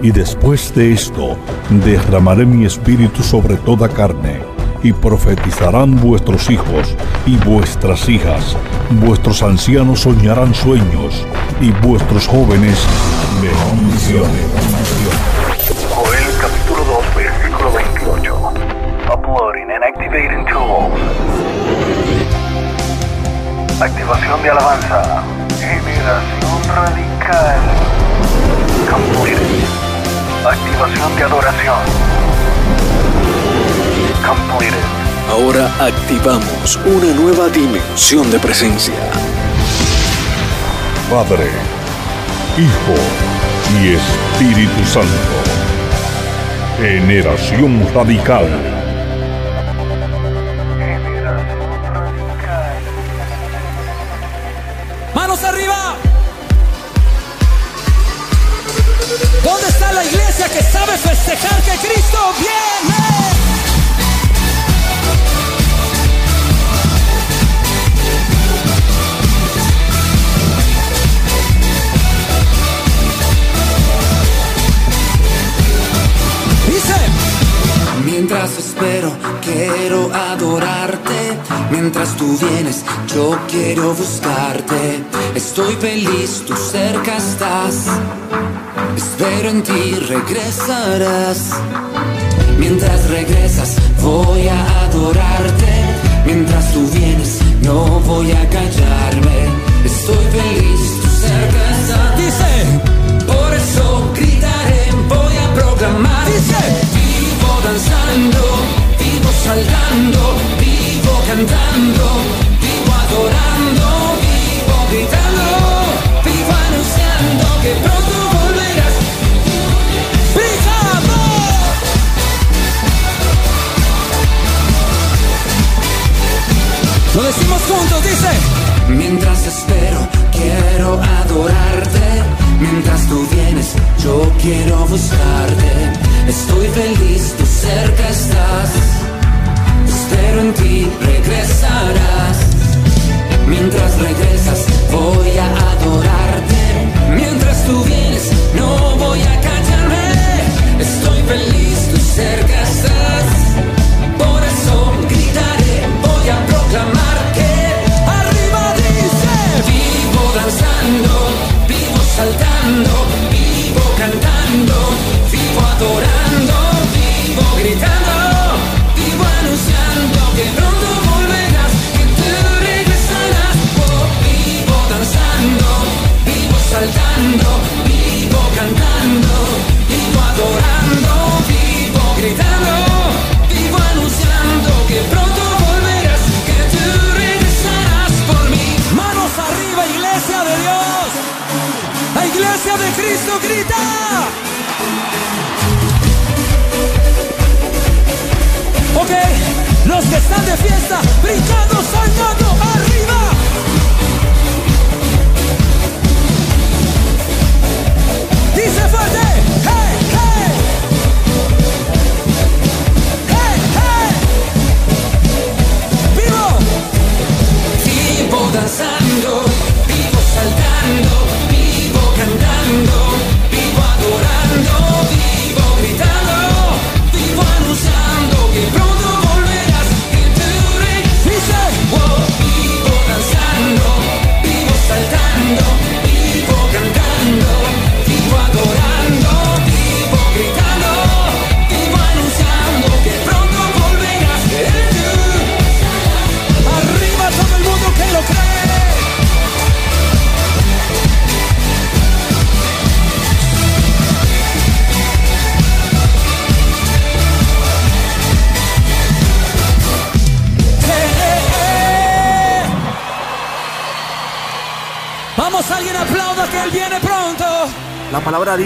Y después de esto, derramaré mi espíritu sobre toda carne, y profetizarán vuestros hijos y vuestras hijas, vuestros ancianos soñarán sueños, y vuestros jóvenes verán visiones. Joel capítulo 2, versículo 28. Uploading and activating tools. Activación de alabanza. Generación radical. Completed. Activación de adoración. Completed. Ahora activamos una nueva dimensión de presencia. Padre, Hijo y Espíritu Santo. Generación radical. Mientras tú vienes, yo quiero buscarte. Estoy feliz, tú cerca estás. Espero en ti, regresarás. Mientras regresas, voy a adorarte. Mientras tú vienes, no voy a callarme. Estoy feliz, tú cerca cantando,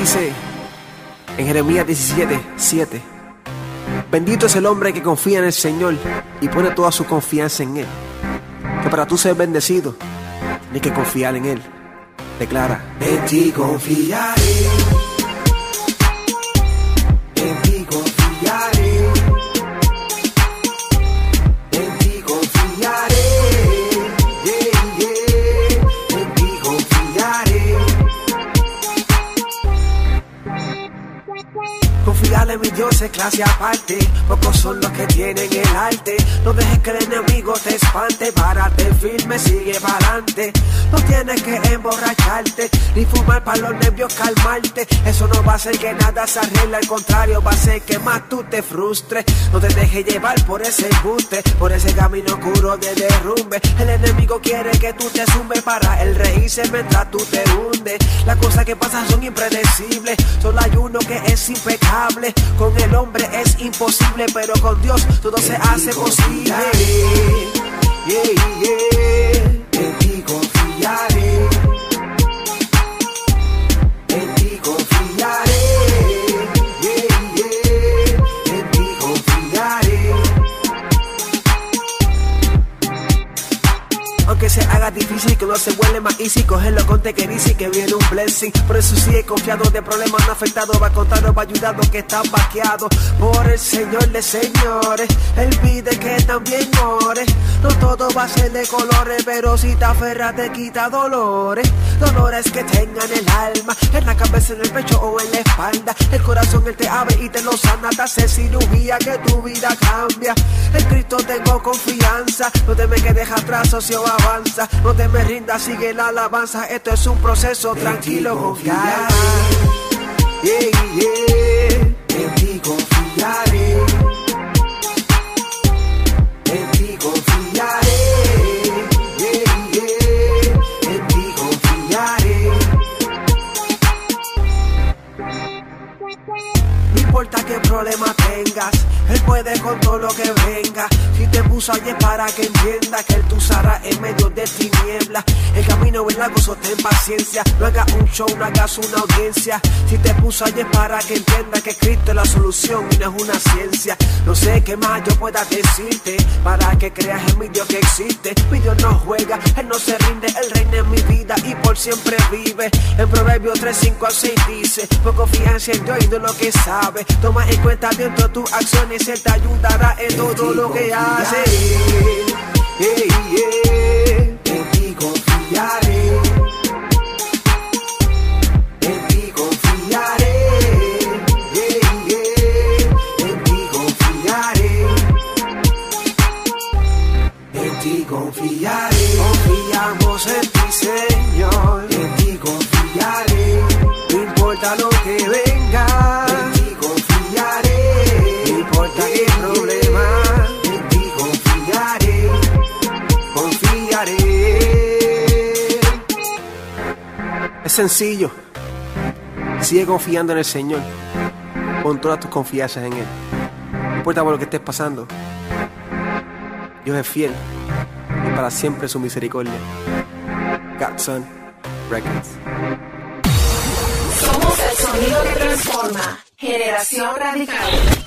dice en Jeremías 17, 7. Bendito es el hombre que confía en el Señor y pone toda su confianza en Él. Que para tú ser bendecido, ni que confiar en Él. Declara. En ti confiaré. Hacia aparte. Pocos son los que tienen el arte. No dejes que el enemigo te espante. Párate firme, sigue adelante. No tienes que emborracharte ni fumar para los nervios calmarte. Eso no va a hacer que nada se arregle, al contrario, va a ser que más tú te frustres. No te dejes llevar por ese embuste, por ese camino oscuro de derrumbe. El enemigo quiere que tú te sumes para el reírse mientras tú te hundes. Las cosas que pasan son impredecibles. Solo hay uno que es impecable. Con el hombre es imposible, pero con Dios todo se hace posible. Yeah, yeah. Difícil, que no se vuelve más easy. Cogerlo con te que dice que viene un blessing. Por eso sigue confiado, de problemas no afectado Va a contarnos, va ayudando que está vaqueado. Por el Señor de señores Él pide que también ore. No todo va a ser de colores Pero si te aferras te quita dolores. Dolores que tengan el alma En la cabeza, en el pecho o en la espalda. El corazón Él te abre y te lo sana Te hace cirugía que tu vida cambia. En Cristo tengo confianza No te me quedes atrás, socio avanza No te me rindas, sigue la alabanza. Esto es un proceso, tranquilo, confiar Yeah, yeah. En ti confiaré. Confiaré. En ti confiaré. No importa qué problema tengas, Él puede con todo lo que venga. Si te puso ayer para que entienda que Él te usará en medio de tinieblas. El camino es largo, sostén paciencia. No hagas un show, no hagas una audiencia. Si te puso ayer para que entienda que Cristo es la solución y no es una ciencia. No sé qué más yo pueda decirte para que creas en mi Dios que existe. Mi Dios no juega, Él no se rinde, Él reina en mi vida y por siempre vive. En Proverbios 3, 5 al 6 dice: Pon confianza en Dios y de lo que sabe. En cuenta dentro tus acciones, Él te ayudará en todo lo que hace. Yeah, yeah. Ti confiaré. Sigue confiando en el Señor. Pon todas tus confianzas en Él. No importa por lo que estés pasando. Dios es fiel y para siempre su misericordia. Godson Records. Somos el sonido que transforma. Generación Radical.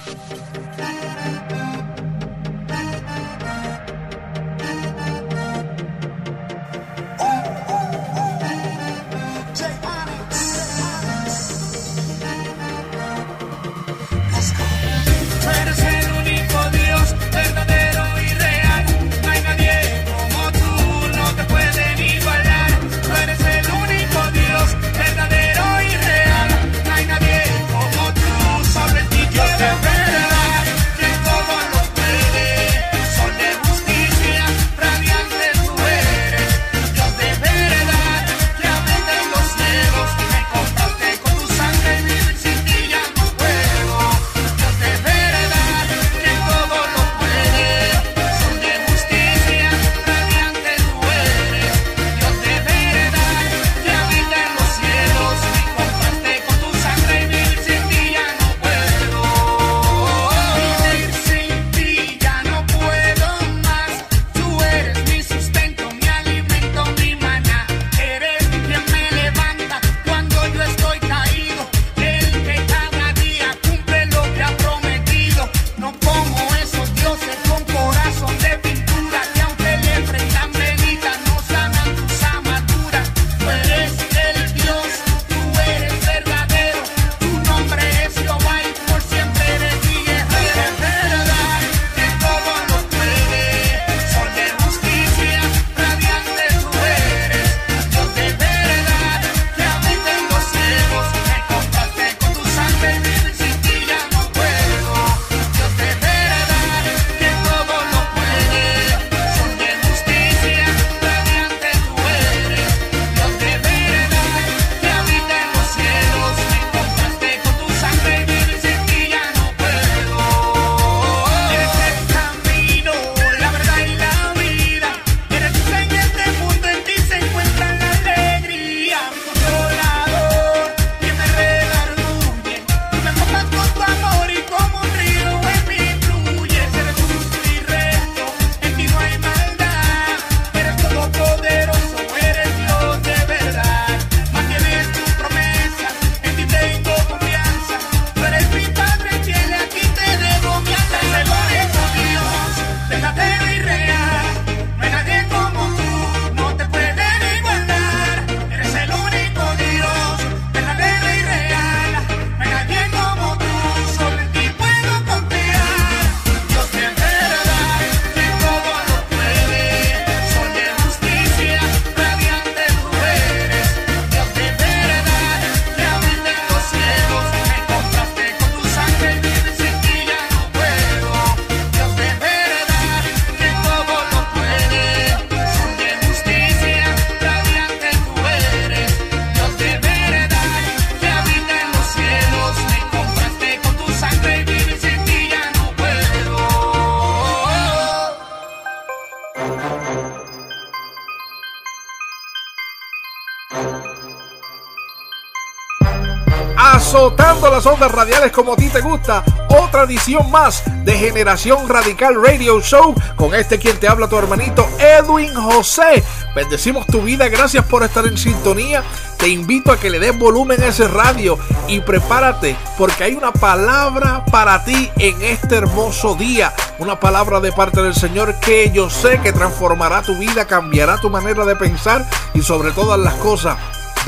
Radiales como a ti te gusta. Otra edición más de Generación Radical Radio Show con este quien te habla tu hermanito Edwin José. Bendecimos tu vida, gracias por estar en sintonía. Te invito a que le des volumen a ese radio y prepárate porque hay una palabra para ti en este hermoso día. Una palabra de parte del Señor que yo sé que transformará tu vida, cambiará tu manera de pensar y sobre todas las cosas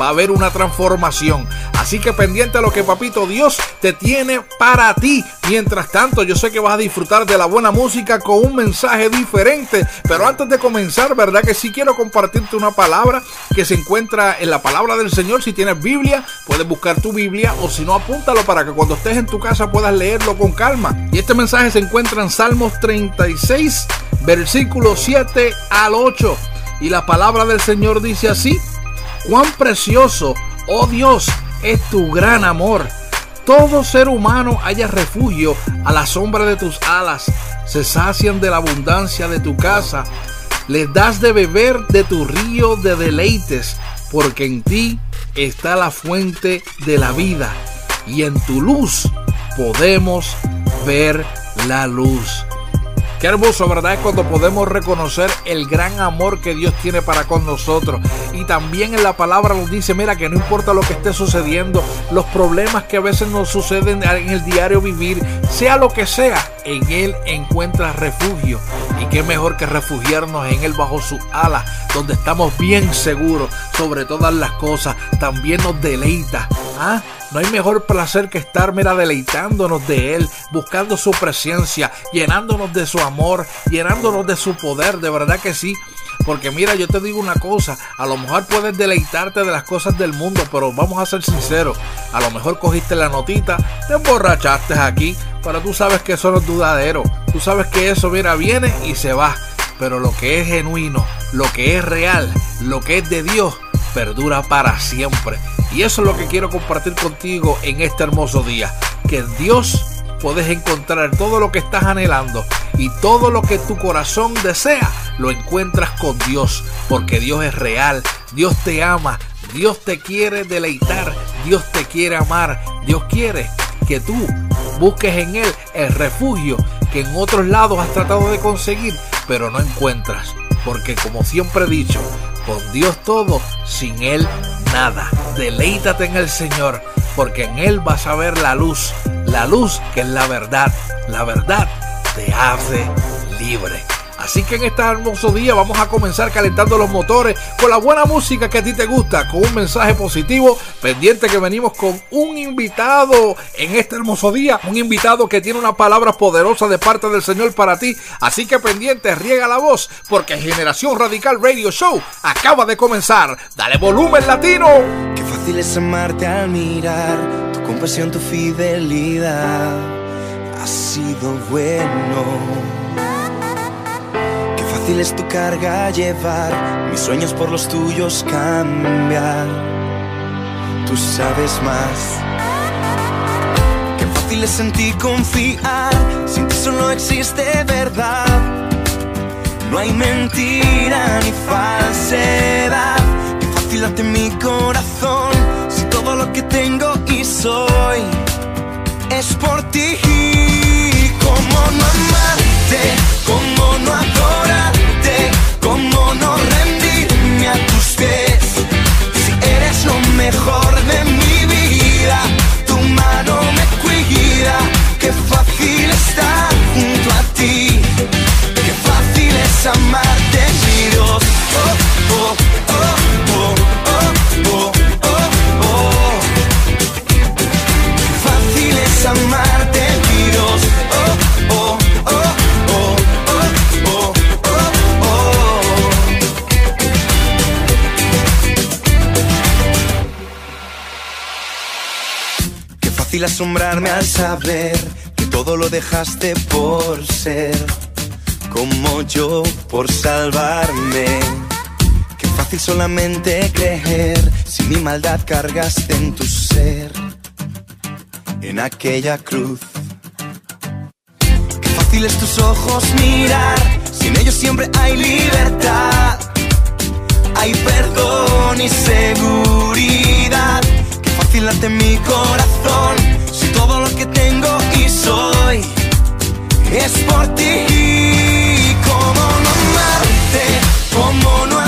va a haber una transformación. Así que pendiente a lo que papito Dios te tiene para ti. Mientras tanto, yo sé que vas a disfrutar de la buena música con un mensaje diferente. Pero antes de comenzar, ¿verdad? Que sí quiero compartirte una palabra que se encuentra en la palabra del Señor. Si tienes Biblia, puedes buscar tu Biblia o si no, apúntalo para que cuando estés en tu casa puedas leerlo con calma. Y este mensaje se encuentra en Salmos 36, versículo 7 al 8. Y la palabra del Señor dice así. Cuán precioso, oh Dios, es tu gran amor. Todo ser humano haya refugio a la sombra de tus alas. Se sacian de la abundancia de tu casa. Les das de beber de tu río de deleites, porque en ti está la fuente de la vida. Y en tu luz podemos ver la luz. Qué hermoso, ¿verdad? Es cuando podemos reconocer el gran amor que Dios tiene para con nosotros. Y también en la palabra nos dice, mira, que no importa lo que esté sucediendo, los problemas que a veces nos suceden en el diario vivir, sea lo que sea, en Él encuentras refugio. Y qué mejor que refugiarnos en Él bajo su ala, donde estamos bien seguros sobre todas las cosas. También nos deleita. ¿Ah? No hay mejor placer que estar, mira, deleitándonos de Él, buscando su presencia, llenándonos de su amor, llenándonos de su poder, de verdad que sí. Porque mira, yo te digo una cosa, a lo mejor puedes deleitarte de las cosas del mundo, pero vamos a ser sinceros, a lo mejor cogiste la notita, te emborrachaste aquí, pero tú sabes que eso no es dudadero, tú sabes que eso, mira, viene y se va, pero lo que es genuino, lo que es real, lo que es de Dios, perdura para siempre. Y eso es lo que quiero compartir contigo en este hermoso día. Que Dios puedes encontrar todo lo que estás anhelando y todo lo que tu corazón desea, lo encuentras con Dios. Porque Dios es real, Dios te ama, Dios te quiere deleitar, Dios te quiere amar, Dios quiere que tú busques en Él el refugio que en otros lados has tratado de conseguir, pero no encuentras. Porque como siempre he dicho, con Dios todo, sin Él nada. Deleítate en el Señor, porque en Él vas a ver la luz, la luz que es la verdad. La verdad te hace libre. Así que en este hermoso día vamos a comenzar calentando los motores con la buena música que a ti te gusta, con un mensaje positivo, pendiente que venimos con un invitado en este hermoso día, un invitado que tiene una palabra poderosa de parte del Señor para ti. Así que pendiente, riega la voz, porque Generación Radical Radio Show acaba de comenzar. Dale volumen latino. Qué fácil es amarte al mirar tu compasión, tu fidelidad. Ha sido bueno fácil es tu carga llevar, mis sueños por los tuyos cambiar. Tú sabes más. Qué fácil es en ti confiar, sin ti solo existe verdad. No hay mentira ni falsedad. Qué fácil ante mi corazón, si todo lo que tengo y soy es por ti. ¿Cómo no ¿Cómo no adorarte? ¿Cómo no rendirme a tus pies? Si eres lo mejor de mi vida, tu mano me cuida. Qué fácil estar junto a ti. Qué fácil es amarte, Dios. Oh, asombrarme al saber que todo lo dejaste por ser como yo por salvarme. Qué fácil solamente creer si mi maldad cargaste en tu ser, en aquella cruz. Qué fácil es tus ojos mirar, sin ellos siempre hay libertad. Hay perdón y seguridad. Qué fácil late mi corazón. Todo lo que tengo y soy es por ti. ¿Cómo no amarte? ¿Cómo no adorarte?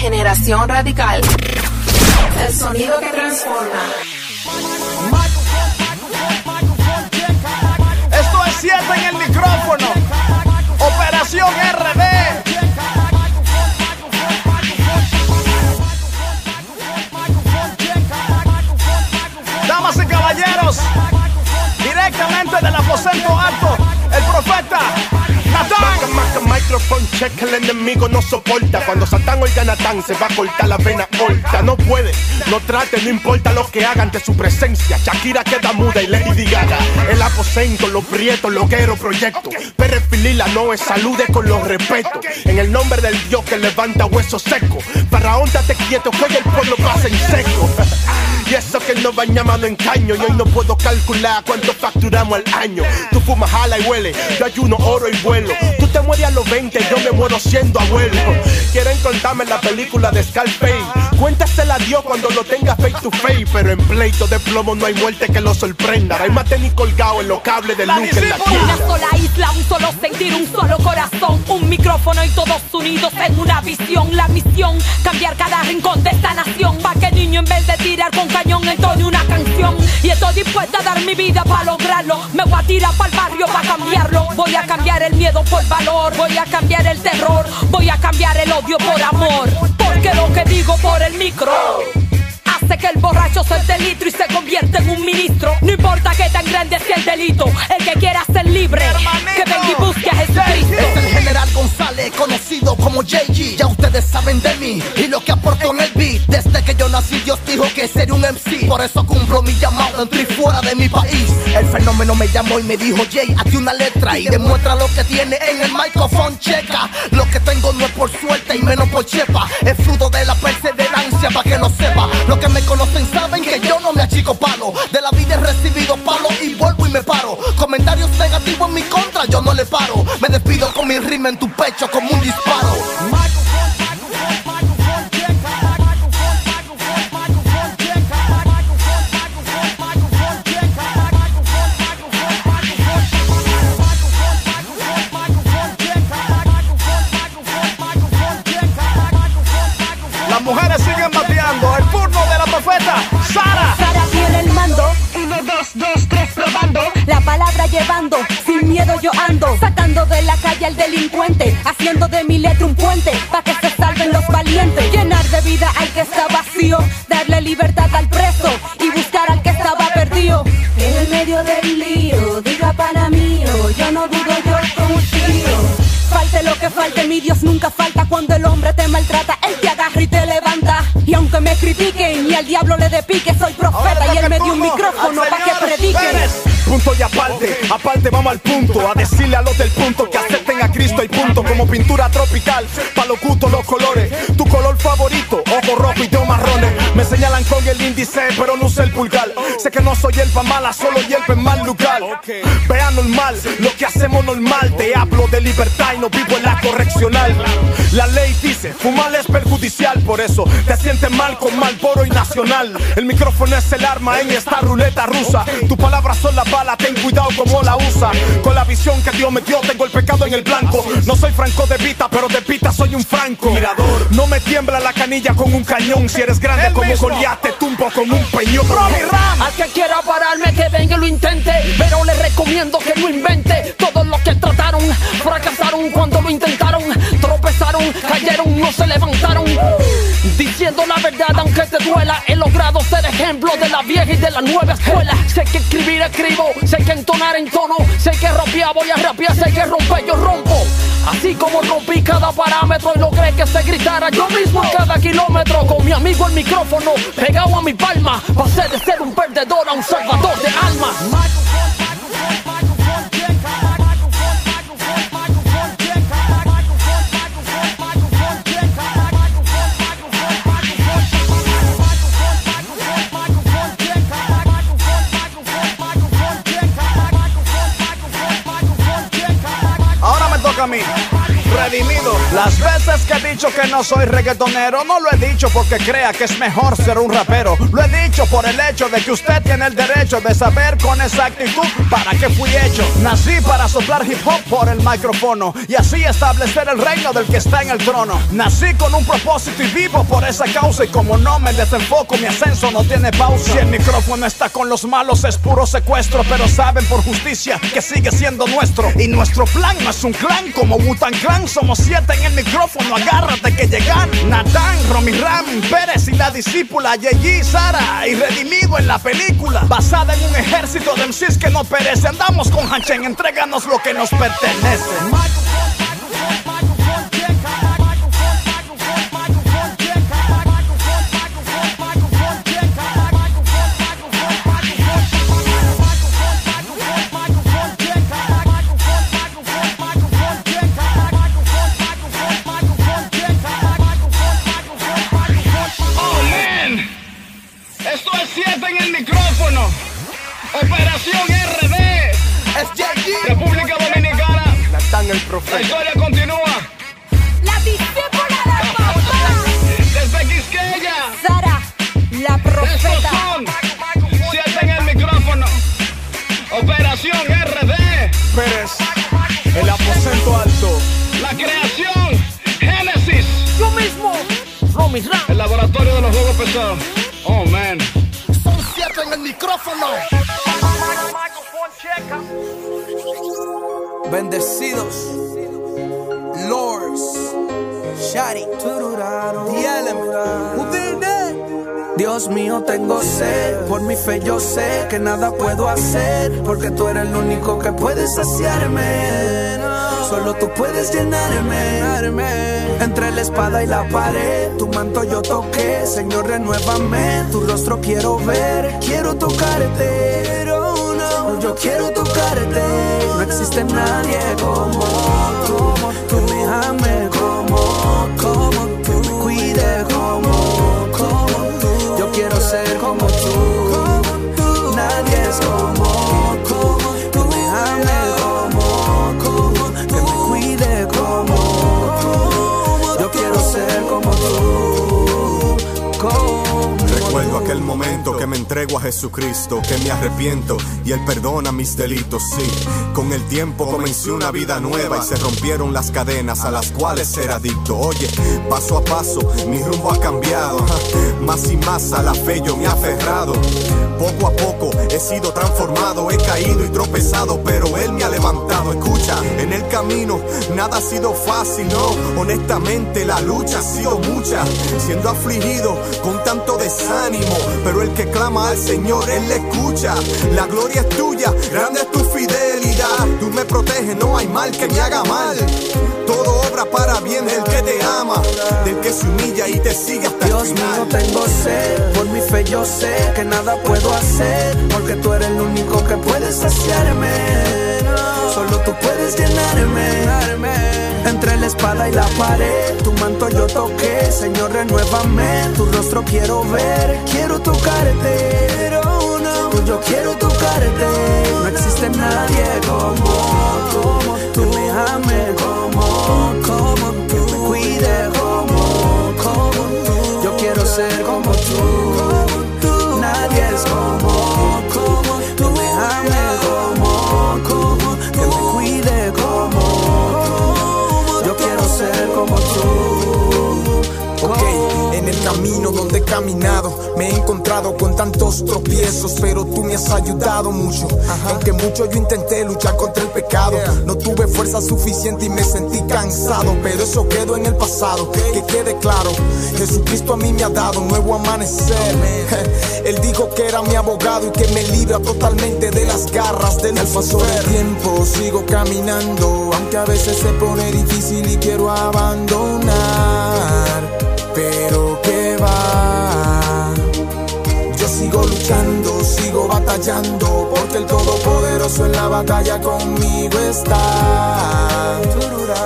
Generación Radical. El sonido que transforma. Esto es 7 en el micrófono. Operación RD. Damas y caballeros, directamente del aposento alto, el profeta maca, microphone check, el enemigo no soporta. Cuando Satán oiga Natán, se va a cortar la vena corta. No puede, no trate, no importa lo que hagan de su presencia. Shakira queda muda y Lady Gaga. El aposento, los prietos, loguero, proyecto. Pérez Filila no es salude con los respetos. En el nombre del Dios que levanta hueso seco. Faraón, date quieto, que el pueblo pasa en seco. Y eso que no bañamos en caño. Y hoy no puedo calcular cuánto facturamos al año. Tú fumas, jala y huele. Yo ayuno, oro y vuelo. Tú te mueres a los 20, yo me muero siendo abuelo. Quieren contarme la película de Scarface. Cuéntasela a Dios cuando lo tenga face to face. Pero en pleito de plomo no hay muerte que lo sorprenda. Hay más tenis colgado en los cables de luz en la Una tienda. sola isla, un solo sentir, un solo corazón, un micrófono y todos unidos en una visión. La misión, cambiar cada rincón de esta nación. Pa' que niño en vez de tirar con cañón entone una canción. Y estoy dispuesta a dar mi vida para lograrlo. Me voy a tirar para el barrio para cambiarlo. Voy a cambiar el miedo por valor. Voy a cambiar el terror. Voy a cambiar el odio por amor. Porque lo que digo por el micro. Que el borracho suelte el litro y se convierte en un ministro. No importa que tan grande sea el delito, el que quiera ser libre, que venga y busque a Jesucristo. Es el general González, conocido como JG. Ya ustedes saben de mí y lo que aporto en el beat. Desde que yo nací, Dios dijo que sería un MC. Por eso cumplo mi llamado, entré fuera de mi país. El fenómeno me llamó y me dijo, Jay, hazte una letra y demuestra lo que tiene en el micrófono. Checa, lo que tengo no es por suerte y menos por chepa. Es fruto de la perseverancia, para que lo sepa. Los que me conocen saben que yo no me achico palo. De la vida he recibido palo y vuelvo y me paro. Comentarios negativos en mi contra, yo no le paro. Me despido con mi rima en tu pecho como un disparo. Yo ando. Sacando de la calle al delincuente. Haciendo de mi letra un puente. Pa' que se salven los valientes. Llenar de vida al que está vacío. Darle libertad al preso. Y buscar al que estaba perdido. En el medio del lío, diga para mío. Yo no dudo, yo confío. Falte lo que falte, mi Dios nunca falta cuando el hombre te maltrata, él te agarra y te levanta. Y aunque me critiquen y al diablo le dé pique, soy profeta y él me dio un micrófono para que prediquen. Punto y aparte, aparte vamos al punto A decirle a los del punto que acepten a Cristo y punto Como pintura tropical, pa' los gustos, los colores Tu color favorito, rojo y de marrones. Me señalan con el índice, pero no sé el pulgar. Sé que no soy elfa mala, solo hierba en mal lugar. Vean normal, lo que hacemos normal. Te hablo de libertad y no vivo en la correccional. La ley dice, fumar es perjudicial Por eso te sientes mal con Malboro y Nacional. El micrófono es el arma en esta ruleta rusa. Tu palabra son las balas, ten cuidado como la usa. Con la visión que Dios me dio tengo el pecado en el blanco. No soy franco de vita, pero de pita soy un franco. Mirador, no me tiembla la canilla con un cañón. Si eres grande como Goliat te tumbo con un peñón. Robbie Ram. Al que quiera pararme que venga y lo intente. Pero le recomiendo que no invente. Todos los que trataron fracasaron cuando lo intentaron. Tropezaron, cayeron, no se levantaron. Diciendo la verdad aunque te duela He logrado ser ejemplo de la vieja y de la nueva escuela. Sé que escribir escribo, sé que entonar en tono Sé que rapear voy a rapear, sé que romper yo rompo. Así como rompí cada parámetro y logré que se gritara yo mismo. Cada kilómetro Con mi amigo el micrófono pegado a mi palma Pasé de ser un perdedor a un salvador de almas Ahora me toca a mí. Las veces que he dicho que no soy reggaetonero, no lo he dicho porque crea que es mejor ser un rapero. Lo he dicho por el hecho de que usted tiene el derecho de saber con exactitud para qué fui hecho. Nací para soplar hip hop por el micrófono y así establecer el reino del que está en el trono. Nací con un propósito y vivo por esa causa y como no me desenfoco, mi ascenso no tiene pausa. Si el micrófono está con los malos es puro secuestro, pero saben por justicia que sigue siendo nuestro. Y nuestro plan no es un clan como Wutan Clan, somos siete en el micrófono, agárrate que llegan. Natán, Romy Ram, Pérez y la discípula Yeji, Sara y redimido en la película. Basada en un ejército de MCs que no perece. Andamos con Hanchen, entréganos lo que nos pertenece. La historia continúa. La discípula de papá. Desde Quisqueya. Sara, la Estos profeta. son 7 en el micrófono. Operación RD. Pérez, el aposento alto. La creación. Génesis. Yo mismo, Romy Ram. El laboratorio de los juegos pesados. Oh man. Son siete en el micrófono. Bendecidos. Dios mío, tengo sed. Por mi fe yo sé que nada puedo hacer. Porque tú eres el único que puede saciarme. Solo tú puedes llenarme. Entre la espada y la pared, tu manto yo toqué. Señor, renuévame. Tu rostro quiero ver. Quiero tocarte. Yo quiero tocarte. No existe nadie como ser como a Jesucristo, que me arrepiento y Él perdona mis delitos, sí. Con el tiempo comencé una vida nueva y se rompieron las cadenas a las cuales era adicto. Oye, paso a paso, mi rumbo ha cambiado. Más y más a la fe yo me he aferrado. Poco a poco he sido transformado, he caído y tropezado, pero Él me ha levantado. Escucha, en el camino nada ha sido fácil, no. Honestamente la lucha ha sido mucha, siendo afligido con tanto desánimo. Pero el que clama al Señor, Él le escucha. La gloria es tuya, grande es tu fidelidad. Tú me proteges, no hay mal que me haga mal. Todo obra para bien el que te ama, del que se humilla y te sigue hasta Dios el final. mío, tengo sed, por mi fe yo sé que nada puedo hacer, porque tú eres el único que puede saciarme. Solo tú puedes llenarme. Entre la espada y la pared, tu manto yo toqué, Señor, renuévame. Tu rostro quiero ver, quiero tocarte. Yo quiero tocarte. No existe nadie como tú, que como, como tú, que me cuide como, como tú. Yo quiero ser como tú, nadie es como, camino donde he caminado me he encontrado con tantos tropiezos, pero tú me has ayudado mucho. Aunque mucho yo intenté luchar contra el pecado, no tuve fuerza suficiente y me sentí cansado, pero eso quedó en el pasado. Que quede claro, Jesucristo a mí me ha dado un nuevo amanecer. Él dijo que era mi abogado y que me libra totalmente de las garras del paso del tiempo. Sigo caminando, aunque a veces se pone difícil y quiero abandonar. Sigo batallando, porque el Todopoderoso en la batalla conmigo está.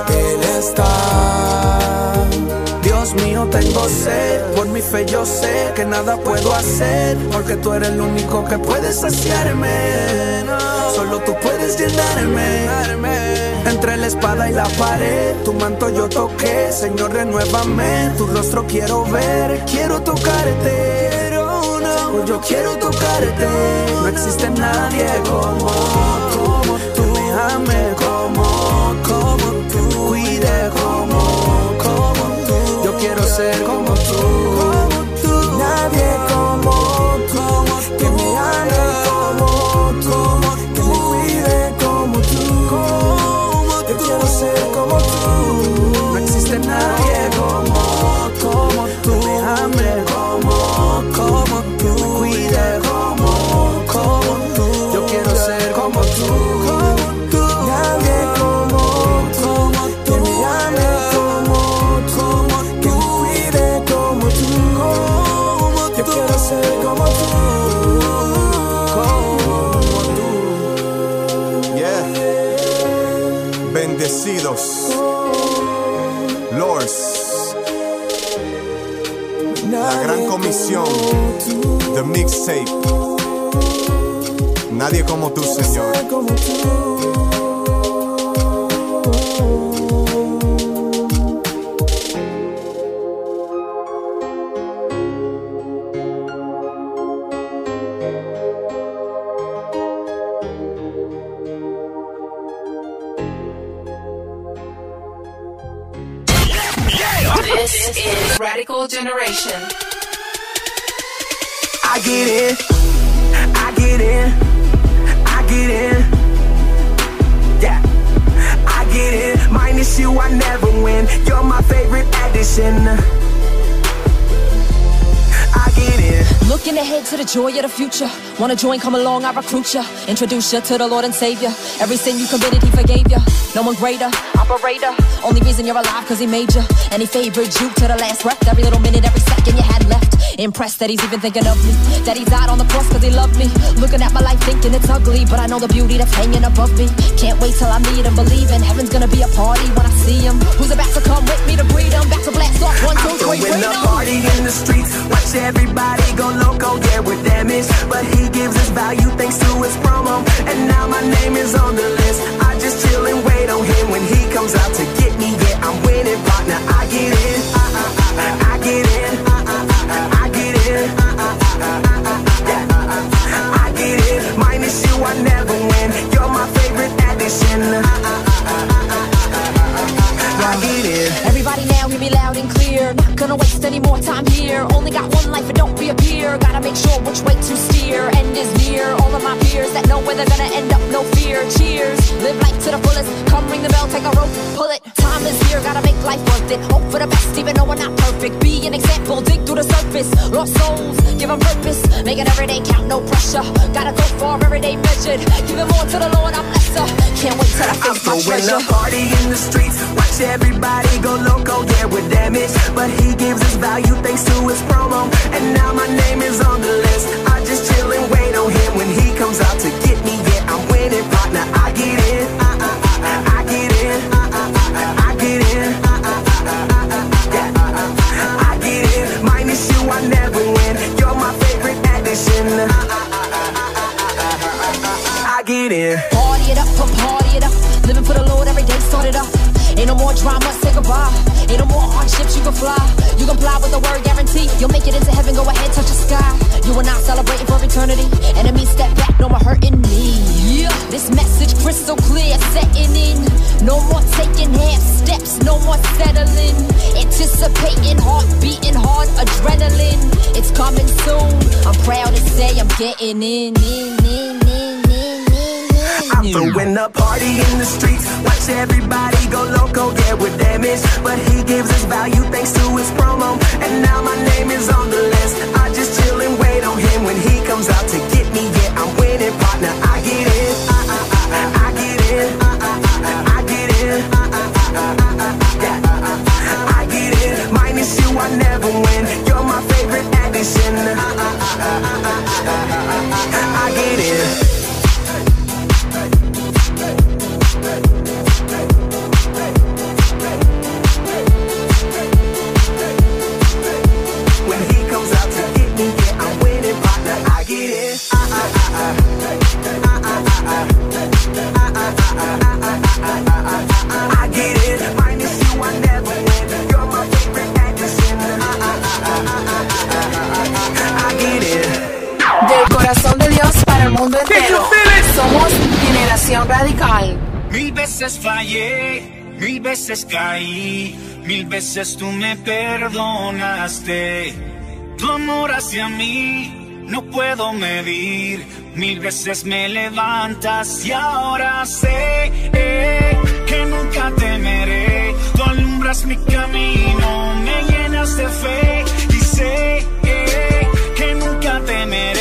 Él está. Dios mío, tengo sed, por mi fe yo sé que nada puedo hacer, porque tú eres el único que puede saciarme. Solo tú puedes llenarme. Entre la espada y la pared, tu manto yo toqué, Señor, renuévame. Tu rostro quiero ver, quiero tocarte. Yo quiero tocarte. No existe nadie como, tú. Que me ame como, como tú. Cuide como, como tú. Yo quiero ser como Comisión. The mixtape. Nadie como tú, Señor. This is Radical Generation. Get in, I get in, I get in. Yeah, I get in. Minus you, I never win. You're my favorite addition. I get in. Looking ahead to the joy of the future. Wanna join, come along, I recruit ya. Introduce ya to the Lord and Savior. Every sin you committed, He forgave ya. No one greater, operator. Only reason you're alive, cause He made ya. And He favored you to the last breath. Every little minute, every second you had left. Impressed that He's even thinking of me. That He died on the cross cause He loved me. Looking at my life thinking it's ugly, but I know the beauty that's hanging above me. Can't wait till I meet Him, believing heaven's gonna be a party when I see Him. Who's about to come with me to greet Him? Back to blast off one, two, three, freedom. the party in the streets, watch everybody go loco. Yeah, we're damaged, but he gives us value thanks to his promo. And now my name is on the list. I just chill and wait on him when he comes out to get me. Yeah, I'm winning, partner. I get in, I, I, I, I get in, Everybody now hear me loud and clear. Not gonna waste any more time here. Only got one life and don't reappear. Gotta make sure which way to steer. End is near. All of my peers that know where they're gonna end up, no fear. Cheers. Live life to the fullest. Come ring the bell, take a rope, pull it. Time is here, gotta make life worth it. Hope for the best, even though we're not perfect. Be an example, dig through the surface. Lost souls, give them purpose. Make it every day count, no pressure. Gotta go far, every day measured. Giving more to the Lord, I'm lesser. Can't wait till I I'm my throwing treasure. a party in the streets. Watch everybody go loco, yeah, we're damaged. But he gives us value thanks to his promo. And now my name is on the list. I just chill and wait on him when he comes out to get me. Yeah, I'm winning, partner. I get in. I, get in. I, get in. I, get in. Minus you, I never win. You're my favorite addition. I get in. Party it up, party it up. Living for the Lord every day, start it up. Ain't no more drama, say goodbye. Ain't no more hardships, you can fly. You can fly with the word guarantee. You'll make it into heaven, go ahead, touch the sky. You and I celebrating for eternity. Enemies step back, no more hurting me. Yeah, this message crystal clear, setting in. No more taking half steps, no more settling. Anticipating, heart beating hard, adrenaline. It's coming soon. I'm proud to say I'm getting in, in, in, throwing a party in the streets. Watch everybody go loco, yeah, we're damaged. But he gives us value thanks to his promo. And now my name is on the list. I just chill and wait on him when he comes out to get me. Yeah, I'm winning, partner. I get in. I, I, I, I get in. I, get in. I, get in. Minus you, I never win. You're my favorite addition. I get in. Veces fallé, mil veces caí, mil veces tú me perdonaste. Tu amor hacia mí no puedo medir, mil veces me levantas y ahora sé eh, que nunca temeré. Tú alumbras mi camino, me llenas de fe y sé eh, que nunca temeré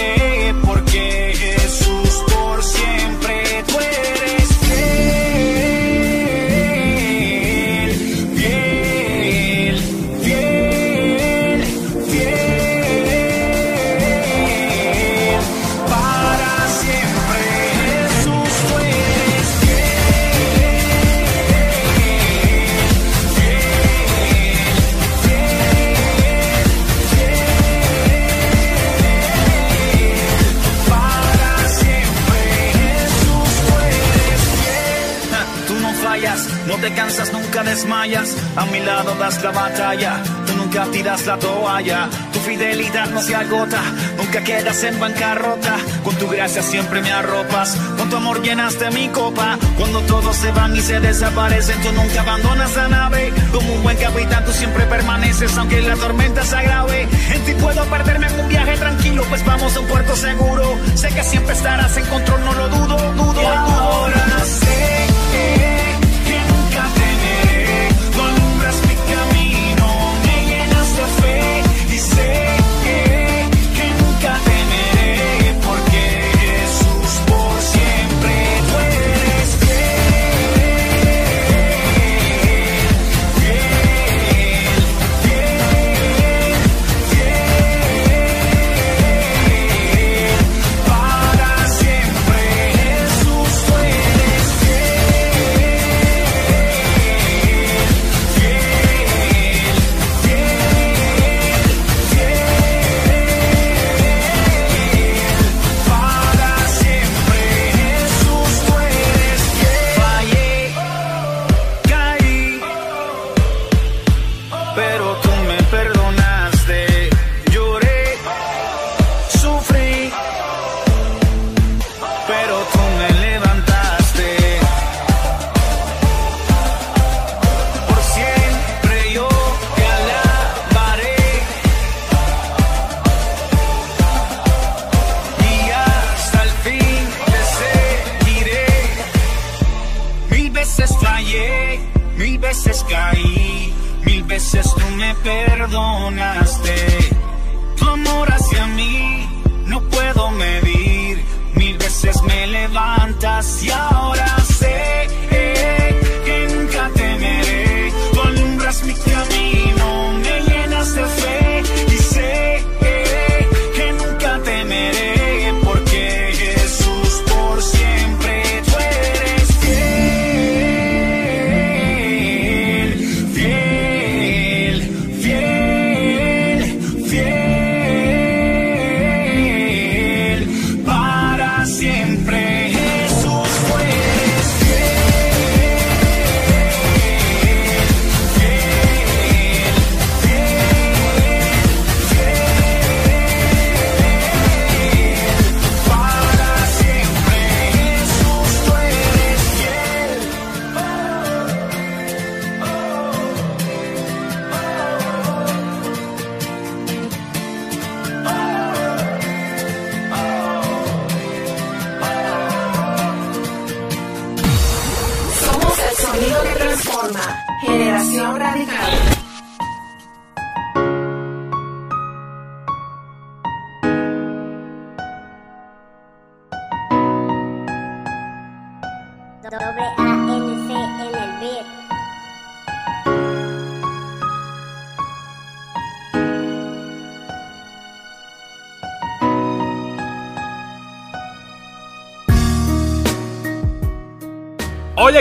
nunca desmayas. A mi lado das la batalla, tú nunca tiras la toalla. Tu fidelidad no se agota, nunca quedas en bancarrota. Con tu gracia siempre me arropas, con tu amor llenaste mi copa. Cuando todos se van y se desaparecen, tú nunca abandonas la nave. Como un buen capitán, tú siempre permaneces, aunque la tormenta se agrave. En ti puedo perderme en un viaje tranquilo, pues vamos a un puerto seguro. Sé que siempre estarás en control, no lo dudo, dudo, Y ahora dudo. sé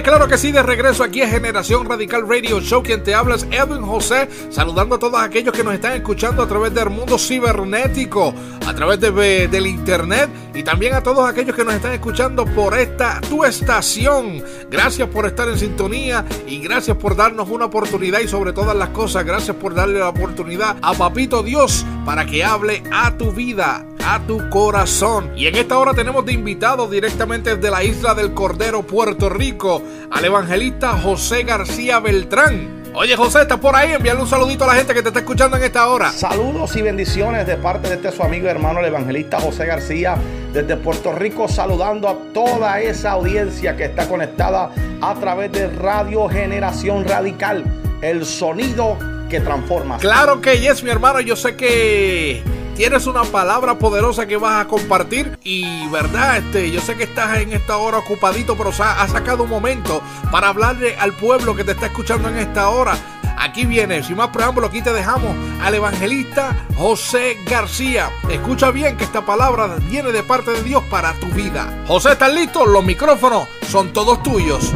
claro que sí, de regreso aquí a Generación Radical Radio Show. Quien te habla es Edwin José, saludando a todos aquellos que nos están escuchando a través del mundo cibernético, a través de- del internet y también a todos aquellos que nos están escuchando por esta tu estación. Gracias por estar en sintonía y gracias por darnos una oportunidad y sobre todas las cosas, gracias por darle la oportunidad a Papito Dios para que hable a tu vida a tu corazón. Y en esta hora tenemos de invitado directamente desde la isla del Cordero, Puerto Rico, al evangelista José García Beltrán. Oye José, ¿estás por ahí? Envíale un saludito a la gente que te está escuchando en esta hora. Saludos y bendiciones de parte de este su amigo y hermano el evangelista José García desde Puerto Rico, saludando a toda esa audiencia que está conectada a través de Radio Generación Radical, el sonido que transforma. Claro que yes, mi hermano. Yo sé que tienes una palabra poderosa que vas a compartir y verdad, este, yo sé que estás en esta hora ocupadito, pero has sacado un momento para hablarle al pueblo que te está escuchando en esta hora. Aquí viene, sin más preámbulo, aquí te dejamos al evangelista José García. Escucha bien que esta palabra viene de parte de Dios para tu vida. José, ¿estás listo? Los micrófonos son todos tuyos.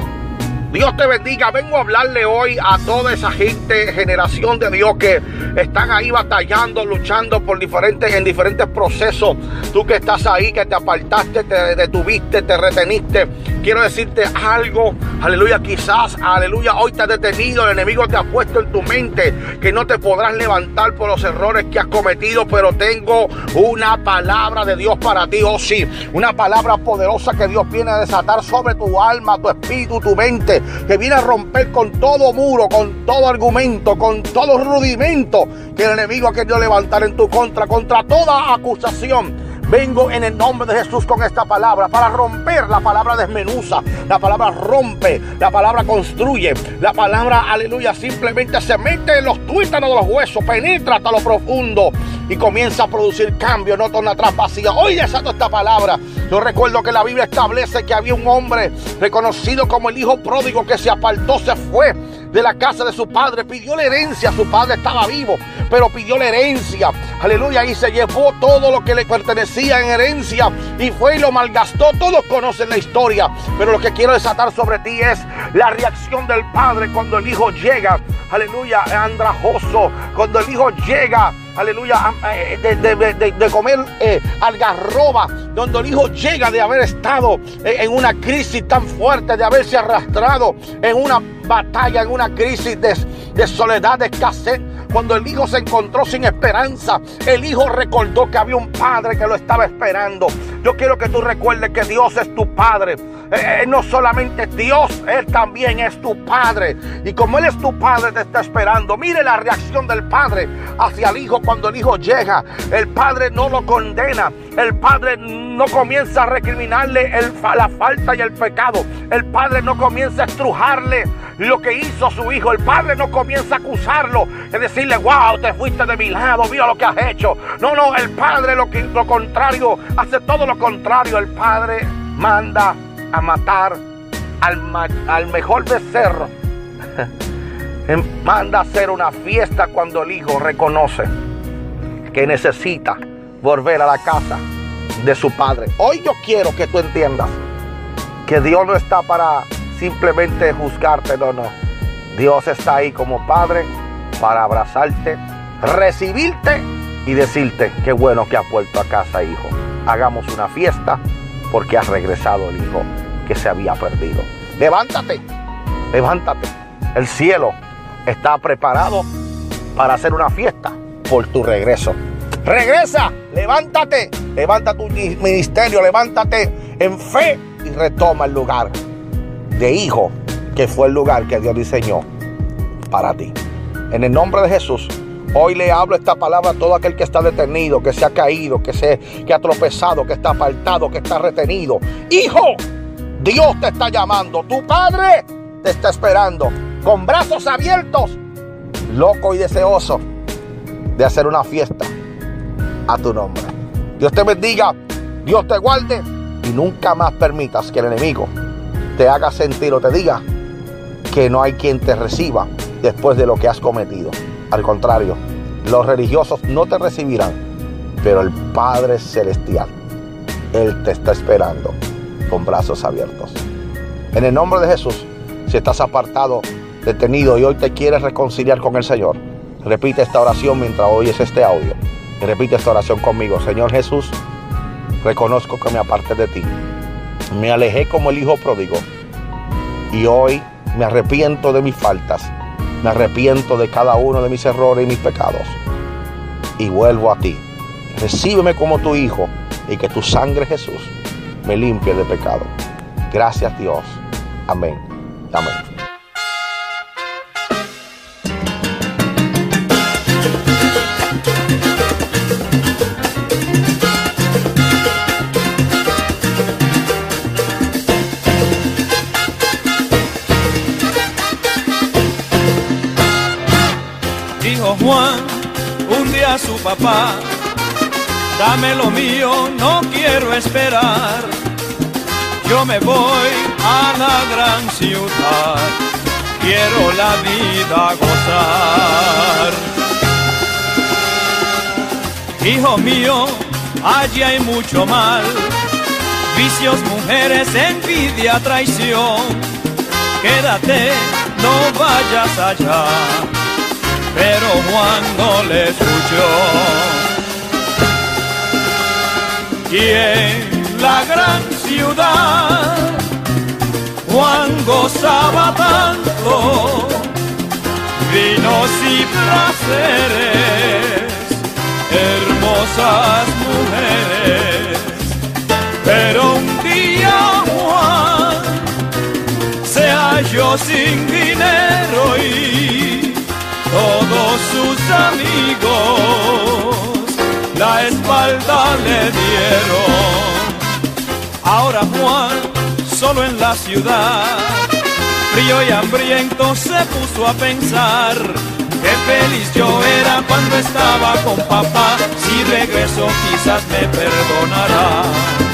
Dios te bendiga. Vengo a hablarle hoy a toda esa gente, generación de Dios que están ahí batallando, luchando por diferentes, en diferentes procesos. Tú que estás ahí, que te apartaste, te detuviste, te reteniste. Quiero decirte algo, aleluya, quizás, aleluya, hoy te has detenido, el enemigo te ha puesto en tu mente que no te podrás levantar por los errores que has cometido, pero tengo una palabra de Dios para ti, oh sí, una palabra poderosa que Dios viene a desatar sobre tu alma, tu espíritu, tu mente, que viene a romper con todo muro, con todo argumento, con todo rudimento que el enemigo ha querido levantar en tu contra, contra toda acusación. Vengo en el nombre de Jesús con esta palabra para romper la palabra desmenuza, la palabra rompe, la palabra construye, la palabra aleluya simplemente se mete en los tuétanos de los huesos, penetra hasta lo profundo y comienza a producir cambio, no torna atrás vacía. Hoy desato esta palabra. Yo recuerdo que la Biblia establece que había un hombre reconocido como el hijo pródigo que se apartó, se fue de la casa de su padre, pidió la herencia, su padre estaba vivo, pero pidió la herencia, aleluya, y se llevó todo lo que le pertenecía en herencia y fue y lo malgastó, todos conocen la historia, pero lo que quiero desatar sobre ti es la reacción del padre cuando el hijo llega, aleluya, andrajoso, cuando el hijo llega, aleluya, eh, de, de- de- comer eh, algarroba, donde el hijo llega de haber estado eh, en una crisis tan fuerte, de haberse arrastrado en una batalla, en una crisis de, de soledad, de escasez. Cuando el hijo se encontró sin esperanza, el hijo recordó que había un padre que lo estaba esperando. Yo quiero que tú recuerdes que Dios es tu padre. Eh, Él no solamente Dios, Él también es tu padre. Y como Él es tu padre, te está esperando. Mire la reacción del padre hacia el hijo cuando el hijo llega. El padre no lo condena. El padre no comienza a recriminarle el la falta y el pecado. El padre no comienza a estrujarle lo que hizo su hijo. El padre no comienza a acusarlo, es decirle, wow, te fuiste de mi lado, mira lo que has hecho. No, no, el padre lo, que, lo contrario, hace todo lo contrario. El padre manda a matar al, al mejor becerro. manda a hacer una fiesta cuando el hijo reconoce que necesita volver a la casa de su padre. Hoy yo quiero que tú entiendas que Dios no está para simplemente juzgarte, no, no. Dios está ahí como padre para abrazarte, recibirte y decirte qué bueno que has vuelto a casa, hijo. Hagamos una fiesta porque has regresado el hijo que se había perdido. Levántate, levántate. El cielo está preparado para hacer una fiesta por tu regreso. Regresa, levántate, levanta tu ministerio, levántate en fe y retoma el lugar de hijo que fue el lugar que Dios diseñó para ti. En el nombre de Jesús, hoy le hablo esta palabra a todo aquel que está detenido, que se ha caído, que se que ha tropezado, que está apartado, que está retenido. Hijo, Dios te está llamando, tu padre te está esperando con brazos abiertos, loco y deseoso de hacer una fiesta a tu nombre. Dios te bendiga, Dios te guarde y nunca más permitas que el enemigo te haga sentir o te diga que no hay quien te reciba después de lo que has cometido. Al contrario, los religiosos no te recibirán, pero el Padre Celestial, Él te está esperando con brazos abiertos. En el nombre de Jesús, si estás apartado, detenido y hoy te quieres reconciliar con el Señor, repite esta oración mientras oyes este audio. Y repite esta oración conmigo. Señor Jesús, reconozco que me aparté de ti. Me alejé como el hijo pródigo. Y hoy me arrepiento de mis faltas. Me arrepiento de cada uno de mis errores y mis pecados. Y vuelvo a ti. Recíbeme como tu hijo y que tu sangre Jesús me limpie de pecado. Gracias Dios. Amén. Amén. Un día su papá, dame lo mío, no quiero esperar. Yo me voy a la gran ciudad, quiero la vida gozar. Hijo mío, allí hay mucho mal, vicios, mujeres, envidia, traición. Quédate, no vayas allá pero Juan no le escuchó. Y en la gran ciudad Juan gozaba tanto vinos y placeres, hermosas mujeres, pero un día Juan se halló sin dinero y todos sus amigos la espalda le dieron. Ahora Juan, solo en la ciudad, frío y hambriento se puso a pensar. Qué feliz yo era cuando estaba con papá, si regreso quizás me perdonará.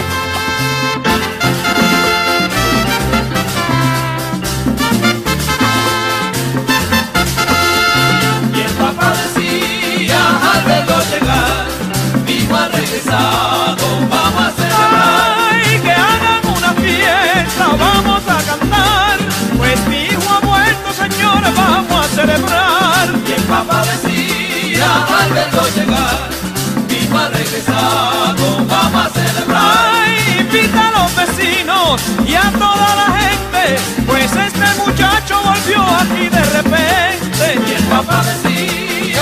Vamos a celebrar. Ay, que hagan una fiesta, vamos a cantar, pues mi hijo ha vuelto, señores, vamos a celebrar. Y el papá decía al verlo llegar, hijo ha regresado, vamos a celebrar. Ay, invita a los vecinos y a toda la gente, pues este muchacho volvió aquí de repente. Y el papá decía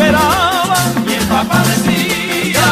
esperaba y el papá decía,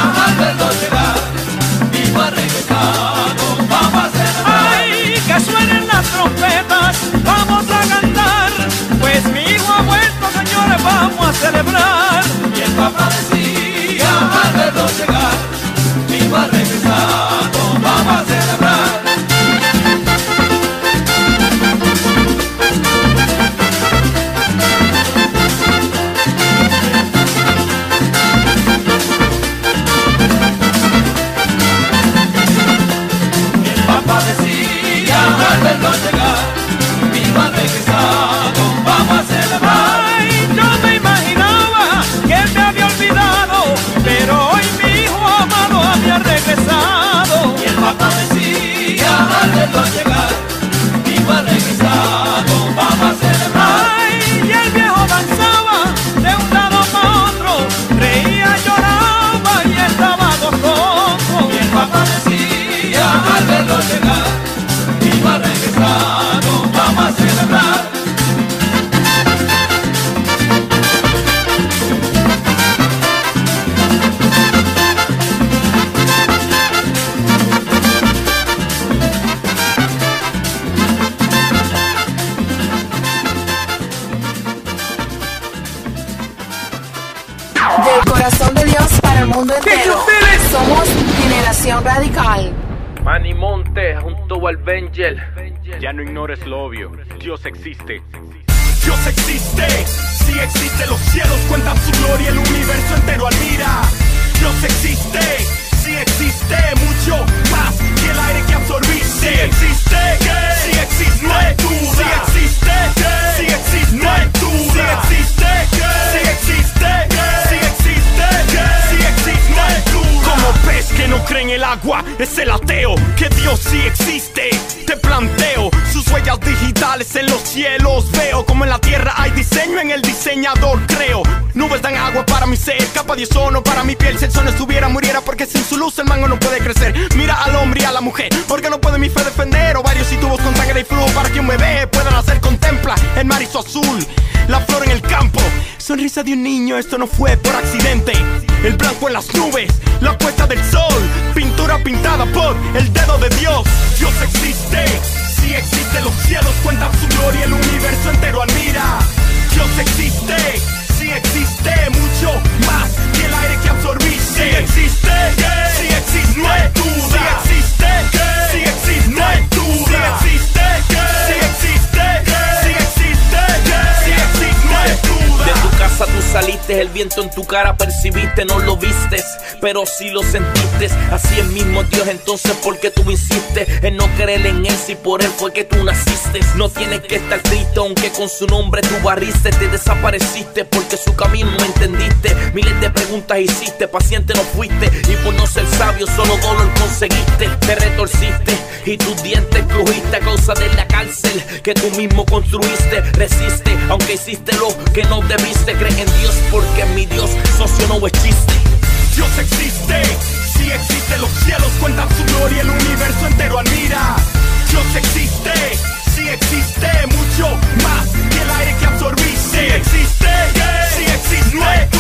existe. Te planteo sus huellas digitales en los cielos. Veo como en la tierra hay diseño en el diseñador, creo. Nubes dan agua para mi ser, capa de ozono para mi piel. Si el sol estuviera, muriera porque sin su luz el mango no puede crecer. Mira al hombre y a la mujer, porque no puede mi fe defender. O varios y tubos con sangre y flujo para que un bebé pueda nacer. Contempla el mar y su azul, Sonrisa de un niño, esto no fue por accidente. El blanco en las nubes, la puesta del sol, pintura pintada por el dedo de Dios. Dios existe, si existe los cielos cuentan su gloria, el universo entero admira. Dios existe, si existe mucho más que el aire que absorbiste. Si existe, si existe, no hay duda. Saliste, el viento en tu cara percibiste, no lo vistes, pero sí lo sentiste. Así es mismo Dios, entonces ¿por qué tú insistes en no creer en Él si por Él fue que tú naciste? No tienes que estar triste, aunque con su nombre tú barriste, te desapareciste porque su camino no entendiste. Miles de preguntas hiciste, paciente no fuiste y por no ser sabio solo dolor conseguiste. Te retorciste y tus dientes crujiste a causa de la cárcel que tú mismo construiste. Resiste, aunque hiciste lo que no debiste. Cree en Dios porque mi Dios socio no es chiste. Dios existe, si existe los cielos cuentan su gloria, el universo entero admira. Dios existe, si existe mucho más que el aire que absorbiste. Si existe, si existe,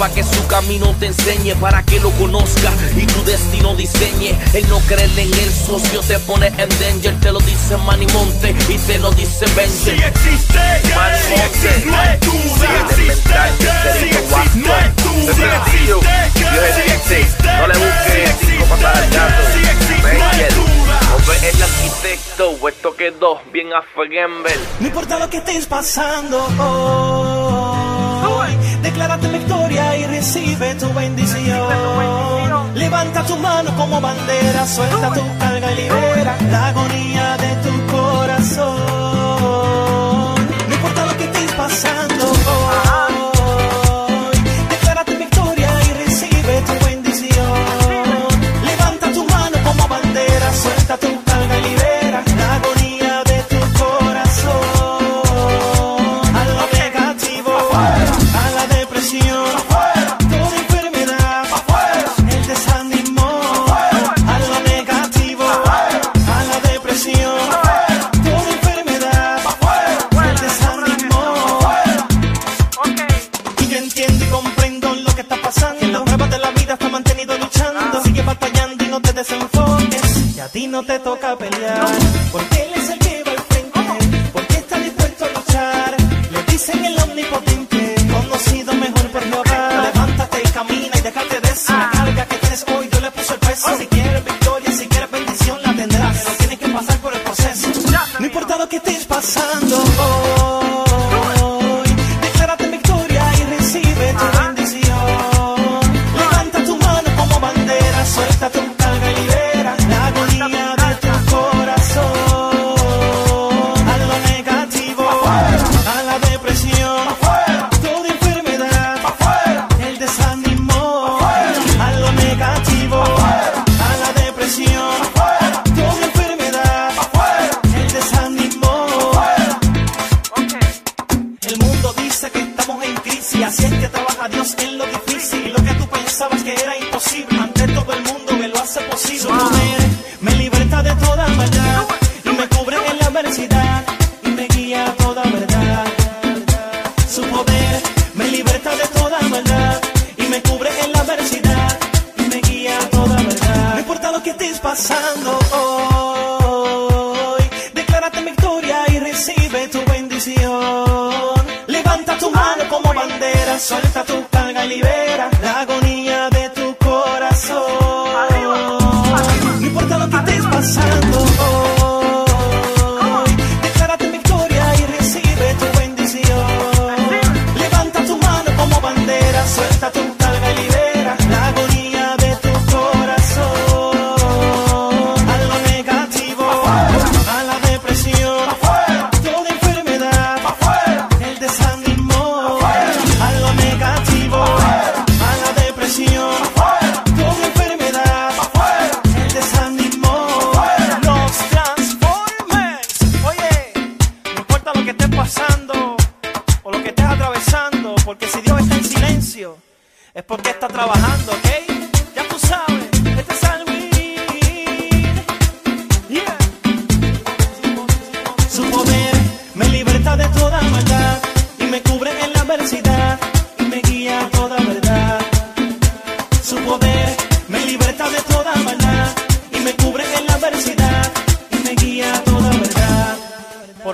para que su camino te enseñe, para que lo conozca y tu destino diseñe. El no creer en el socio te pone en danger, te lo dice Manny Monte y te lo dice Benji. Si existe, Manny si existe, no hay duda. Si existe, si existe, no. Desde sencillo, Dios existe. No le busques cinco pasadas al gato. El arquitecto, esto quedó bien a Fegember. No importa lo que estés pasando hoy, declárate victoria y recibe tu bendición. Levanta tu mano como bandera, suelta tu carga y libera la agonía de tu corazón. No importa lo que estés pasando hoy,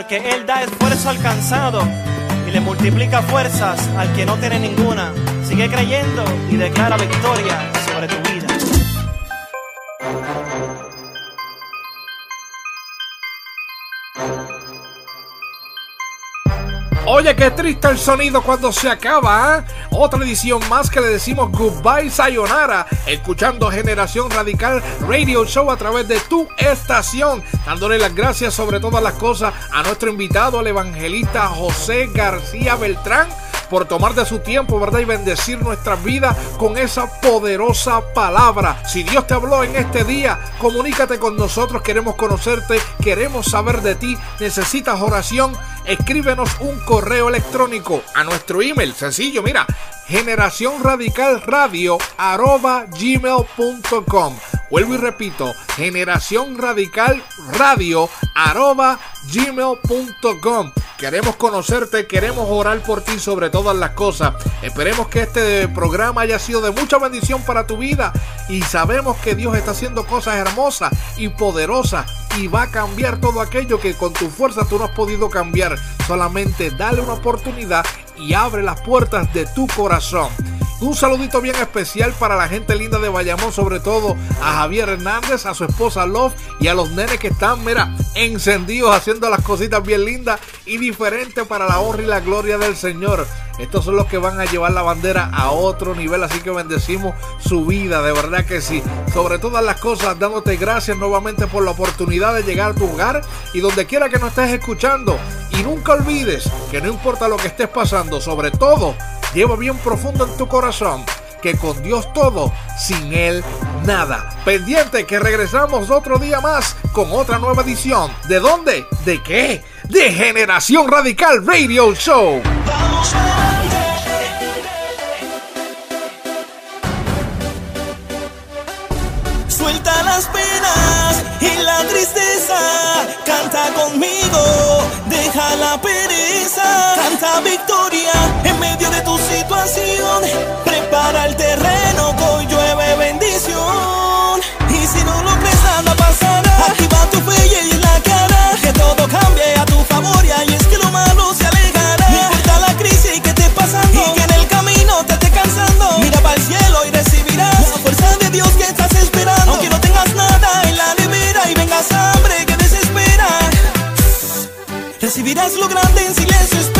Porque Él da esfuerzo al cansado y le multiplica fuerzas al que no tiene ninguna. Sigue creyendo y declara victoria sobre tu vida. Oye, qué triste el sonido cuando se acaba, ¿eh? Otra edición más que le decimos goodbye, sayonara, escuchando Generación Radical Radio Show a través de tu estación, dándole las gracias sobre todas las cosas a nuestro invitado, el evangelista José García Beltrán por tomar de su tiempo, ¿verdad? Y bendecir nuestras vidas con esa poderosa palabra. Si Dios te habló en este día, comunícate con nosotros, queremos conocerte, queremos saber de ti, necesitas oración, escríbenos un correo electrónico a nuestro email, sencillo, mira, generación radical radio arroba gmail.com. Vuelvo y repito, generación radical radio arroba gmail.com. Queremos conocerte, queremos orar por ti sobre todas las cosas. Esperemos que este programa haya sido de mucha bendición para tu vida y sabemos que Dios está haciendo cosas hermosas y poderosas y va a cambiar todo aquello que con tu fuerza tú no has podido cambiar. Solamente dale una oportunidad y abre las puertas de tu corazón. Un saludito bien especial para la gente linda de Bayamón, sobre todo a Javier Hernández, a su esposa Love y a los nenes que están, mira, encendidos haciendo las cositas bien lindas y diferentes para la honra y la gloria del Señor. Estos son los que van a llevar la bandera a otro nivel, así que bendecimos su vida, de verdad que sí. Sobre todas las cosas, dándote gracias nuevamente por la oportunidad de llegar a tu hogar y donde quiera que nos estés escuchando. Y nunca olvides que no importa lo que estés pasando, sobre todo, lleva bien profundo en tu corazón que con Dios todo, sin Él nada. Pendiente que regresamos otro día más con otra nueva edición. ¿De dónde? ¿De qué? De Generación Radical Radio Show. Suelta las penas y la tristeza, canta conmigo, deja la pereza, canta victoria en medio de tu situación, prepara el terreno, hoy llueve bendición. Y si no lo crees nada pasará, activa tu fe y en la cara, que todo cambie a tu favor y ahí es que lo malo se alejará. No importa la crisis que esté pasando y que en el camino te esté cansando, mira para el cielo y recibirás la fuerza de Dios que estás esperando. Aunque no tengas nada en la nevera y vengas hambre recibirás lo grande en silencio.